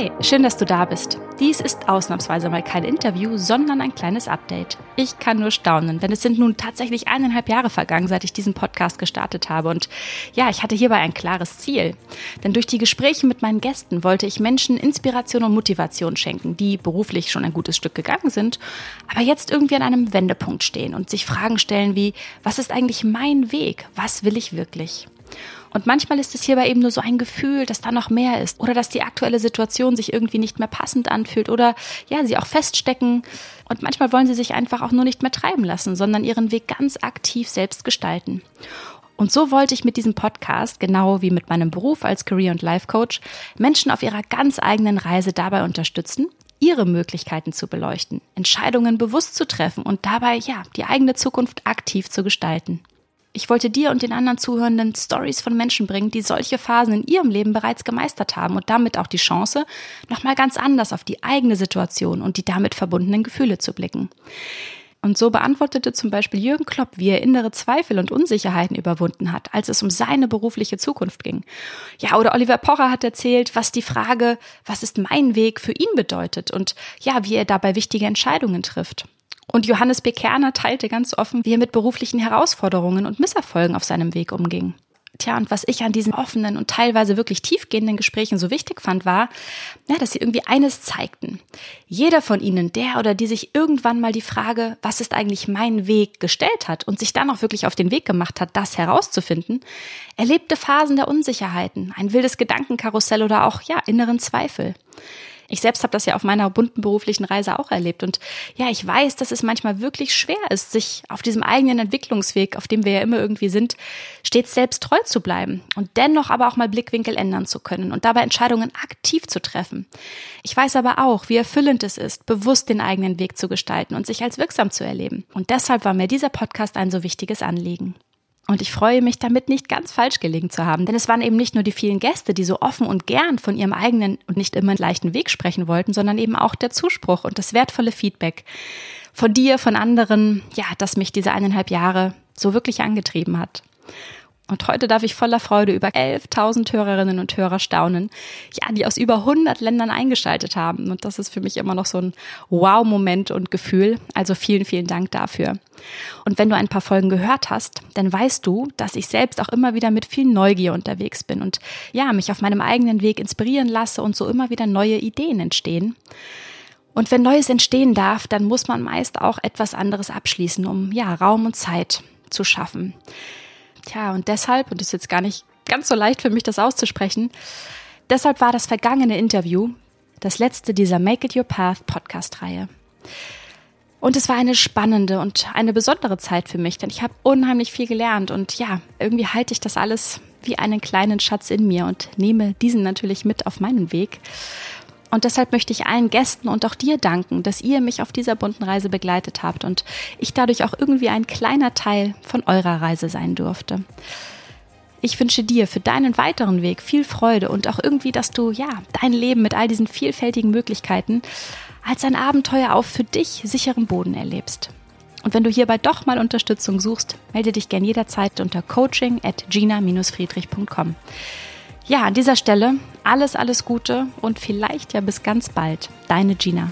Hi, schön, dass du da bist. Dies ist ausnahmsweise mal kein Interview, sondern ein kleines Update. Ich kann nur staunen, denn es sind nun tatsächlich eineinhalb Jahre vergangen, seit ich diesen Podcast gestartet habe. Und ja, ich hatte hierbei ein klares Ziel. Denn durch die Gespräche mit meinen Gästen wollte ich Menschen Inspiration und Motivation schenken, die beruflich schon ein gutes Stück gegangen sind, aber jetzt irgendwie an einem Wendepunkt stehen und sich Fragen stellen wie, was ist eigentlich mein Weg? Was will ich wirklich? Und manchmal ist es hierbei eben nur so ein Gefühl, dass da noch mehr ist oder dass die aktuelle Situation sich irgendwie nicht mehr passend anfühlt oder ja, sie auch feststecken. Und manchmal wollen sie sich einfach auch nur nicht mehr treiben lassen, sondern ihren Weg ganz aktiv selbst gestalten. Und so wollte ich mit diesem Podcast, genau wie mit meinem Beruf als Career- und Life-Coach, Menschen auf ihrer ganz eigenen Reise dabei unterstützen, ihre Möglichkeiten zu beleuchten, Entscheidungen bewusst zu treffen und dabei, ja, die eigene Zukunft aktiv zu gestalten. Ich wollte dir und den anderen Zuhörenden Stories von Menschen bringen, die solche Phasen in ihrem Leben bereits gemeistert haben und damit auch die Chance, nochmal ganz anders auf die eigene Situation und die damit verbundenen Gefühle zu blicken. Und so beantwortete zum Beispiel Jürgen Klopp, wie er innere Zweifel und Unsicherheiten überwunden hat, als es um seine berufliche Zukunft ging. Ja, oder Oliver Pocher hat erzählt, was die Frage, was ist mein Weg für ihn bedeutet und ja, wie er dabei wichtige Entscheidungen trifft. Und Johannes B. Kerner teilte ganz offen, wie er mit beruflichen Herausforderungen und Misserfolgen auf seinem Weg umging. Tja, und was ich an diesen offenen und teilweise wirklich tiefgehenden Gesprächen so wichtig fand, war, ja, dass sie irgendwie eines zeigten. Jeder von ihnen, der oder die sich irgendwann mal die Frage, was ist eigentlich mein Weg, gestellt hat und sich dann auch wirklich auf den Weg gemacht hat, das herauszufinden, erlebte Phasen der Unsicherheiten, ein wildes Gedankenkarussell oder auch, ja, inneren Zweifel. Ich selbst habe das ja auf meiner bunten beruflichen Reise auch erlebt. Und ja, ich weiß, dass es manchmal wirklich schwer ist, sich auf diesem eigenen Entwicklungsweg, auf dem wir ja immer irgendwie sind, stets selbst treu zu bleiben und dennoch aber auch mal Blickwinkel ändern zu können und dabei Entscheidungen aktiv zu treffen. Ich weiß aber auch, wie erfüllend es ist, bewusst den eigenen Weg zu gestalten und sich als wirksam zu erleben. Und deshalb war mir dieser Podcast ein so wichtiges Anliegen. Und ich freue mich damit nicht ganz falsch gelegen zu haben, denn es waren eben nicht nur die vielen Gäste, die so offen und gern von ihrem eigenen und nicht immer leichten Weg sprechen wollten, sondern eben auch der Zuspruch und das wertvolle Feedback von dir, von anderen, ja, das mich diese eineinhalb Jahre so wirklich angetrieben hat. Und heute darf ich voller Freude über 11.000 Hörerinnen und Hörer staunen, ja, die aus über 100 Ländern eingeschaltet haben. Und das ist für mich immer noch so ein Wow-Moment und Gefühl. Also vielen, vielen Dank dafür. Und wenn du ein paar Folgen gehört hast, dann weißt du, dass ich selbst auch immer wieder mit viel Neugier unterwegs bin und ja, mich auf meinem eigenen Weg inspirieren lasse und so immer wieder neue Ideen entstehen. Und wenn Neues entstehen darf, dann muss man meist auch etwas anderes abschließen, um ja, Raum und Zeit zu schaffen. Tja, und deshalb, und es ist jetzt gar nicht ganz so leicht für mich, das auszusprechen, deshalb war das vergangene Interview das letzte dieser Make It Your Path Podcast-Reihe. Und es war eine spannende und eine besondere Zeit für mich, denn ich habe unheimlich viel gelernt und ja, irgendwie halte ich das alles wie einen kleinen Schatz in mir und nehme diesen natürlich mit auf meinen Weg. Und deshalb möchte ich allen Gästen und auch dir danken, dass ihr mich auf dieser bunten Reise begleitet habt und ich dadurch auch irgendwie ein kleiner Teil von eurer Reise sein durfte. Ich wünsche dir für deinen weiteren Weg viel Freude und auch irgendwie, dass du ja dein Leben mit all diesen vielfältigen Möglichkeiten als ein Abenteuer auf für dich sicherem Boden erlebst. Und wenn du hierbei doch mal Unterstützung suchst, melde dich gern jederzeit unter coaching at gina-friedrich.com. Ja, an dieser Stelle alles, alles Gute und vielleicht ja bis ganz bald. Deine Gina.